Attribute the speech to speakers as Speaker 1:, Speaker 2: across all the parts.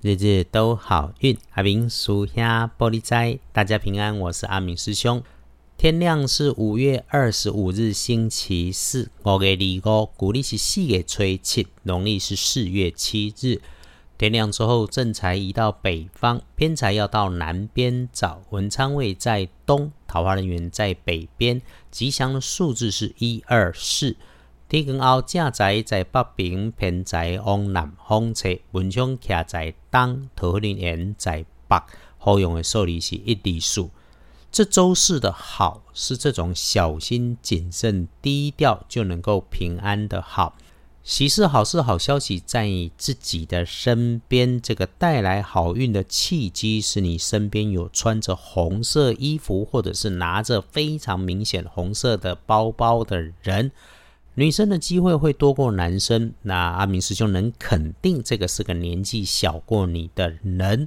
Speaker 1: 日日都好运，阿明属下玻璃斋，大家平安，我是阿明师兄。天亮是五月二十五日星期四，五月二五，古历是四月吹七，农历是四月七日。天亮之后，正财移到北方，偏财要到南边找。文昌位在东，桃花人员在北边。吉祥的数字是一二四。天光后，正在在北平，偏在往南方侧，文昌徛在东，桃林园在北。好用的数字是一、二、数。这周四的好是这种小心谨慎、低调就能够平安的好。喜事、好事、好消息在你自己的身边，这个带来好运的契机是你身边有穿着红色衣服，或者是拿着非常明显红色的包包的人。女生的机会会多过男生，那阿明师兄能肯定这个是个年纪小过你的人，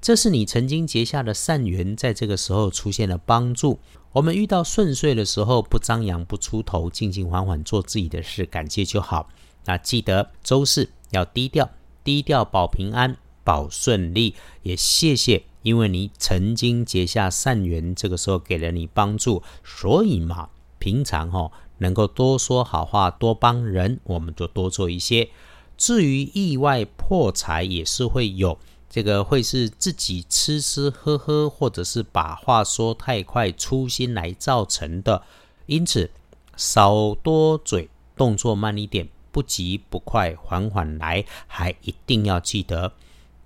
Speaker 1: 这是你曾经结下的善缘，在这个时候出现了帮助。我们遇到顺遂的时候，不张扬，不出头，静静缓缓做自己的事，感谢就好。那记得周四要低调，低调保平安，保顺利。也谢谢，因为你曾经结下善缘，这个时候给了你帮助，所以嘛，平常哈。能够多说好话，多帮人，我们就多做一些。至于意外破财，也是会有，这个会是自己吃吃喝喝，或者是把话说太快，粗心来造成的。因此，少多嘴，动作慢一点，不急不快，缓缓来。还一定要记得，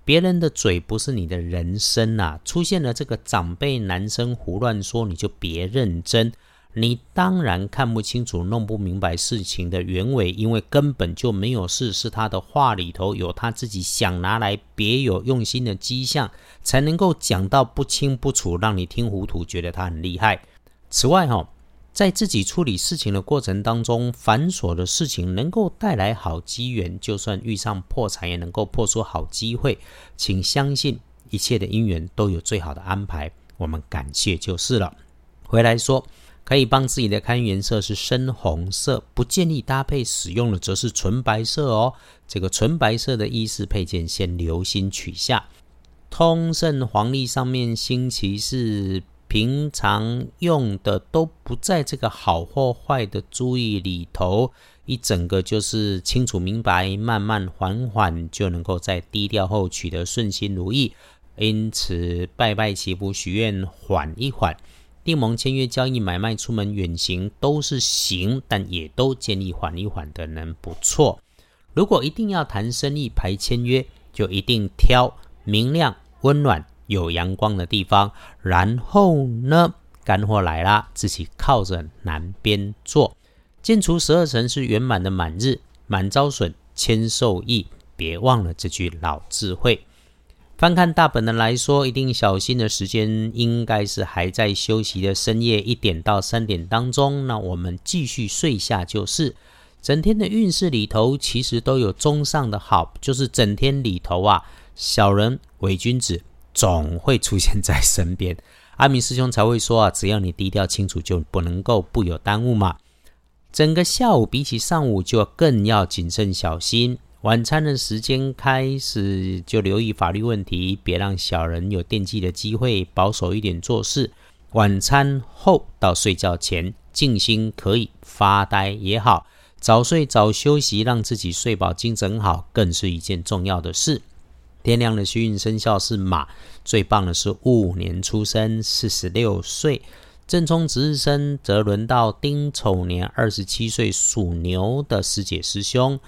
Speaker 1: 别人的嘴不是你的人生呐。出现了这个长辈男生胡乱说，你就别认真。你当然看不清楚、弄不明白事情的原委，因为根本就没有事，是他的话里头有他自己想拿来别有用心的迹象，才能够讲到不清不楚，让你听糊涂，觉得他很厉害。此外，哈，在自己处理事情的过程当中，繁琐的事情能够带来好机缘，就算遇上破财，也能够破出好机会。请相信，一切的因缘都有最好的安排，我们感谢就是了。回来说。可以帮自己的看颜色是深红色，不建议搭配使用的则是纯白色哦。这个纯白色的衣饰配件先留心取下。通胜黄历上面星期四平常用的都不在这个好或坏的注意里头，一整个就是清楚明白，慢慢缓缓就能够在低调后取得顺心如意。因此拜拜祈福许愿，缓一缓。订盟、签约、交易、买卖、出门、远行都是行，但也都建议缓一缓的人不错。如果一定要谈生意、排签约，就一定挑明亮、温暖、有阳光的地方。然后呢，干货来啦，自己靠着南边坐。建除十二辰是圆满的满日，满招损，谦受益。别忘了这句老智慧。翻看大本的来说，一定小心的时间应该是还在休息的深夜一点到三点当中。那我们继续睡下就是。整天的运势里头，其实都有中上的好，就是整天里头啊，小人伪君子总会出现在身边。阿明师兄才会说啊，只要你低调清楚，就不能够不有耽误嘛。整个下午比起上午，就更要谨慎小心。晚餐的时间开始就留意法律问题，别让小人有惦记的机会，保守一点做事。晚餐后到睡觉前静心可以，发呆也好，早睡早休息，让自己睡饱精神好，更是一件重要的事。天亮的虚运生肖是马，最棒的是戊年出生，四十六岁。正冲值日生则轮到丁丑年，二十七岁属牛的师姐师兄。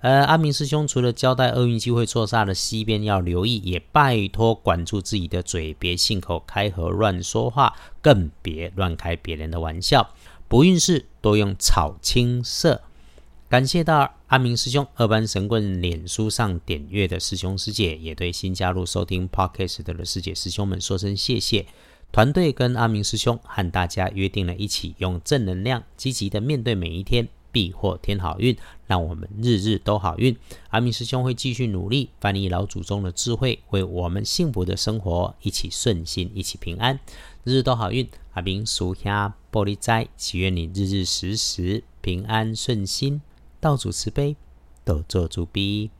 Speaker 1: 呃，阿明师兄除了交代厄运机会错煞的西边要留意，也拜托管住自己的嘴，别信口开河乱说话，更别乱开别人的玩笑。不运势多用草青色。感谢到阿明师兄二班神棍脸书上点阅的师兄师姐，也对新加入收听 Podcast 的师姐师兄们说声谢谢。团队跟阿明师兄和大家约定了一起用正能量积极的面对每一天。必获天好运，让我们日日都好运。阿明师兄会继续努力翻译老祖宗的智慧，为我们幸福的生活一起顺心，一起平安，日日都好运。阿明属下玻璃斋，祈愿你日日时时平安顺心，道主慈悲，多做主逼。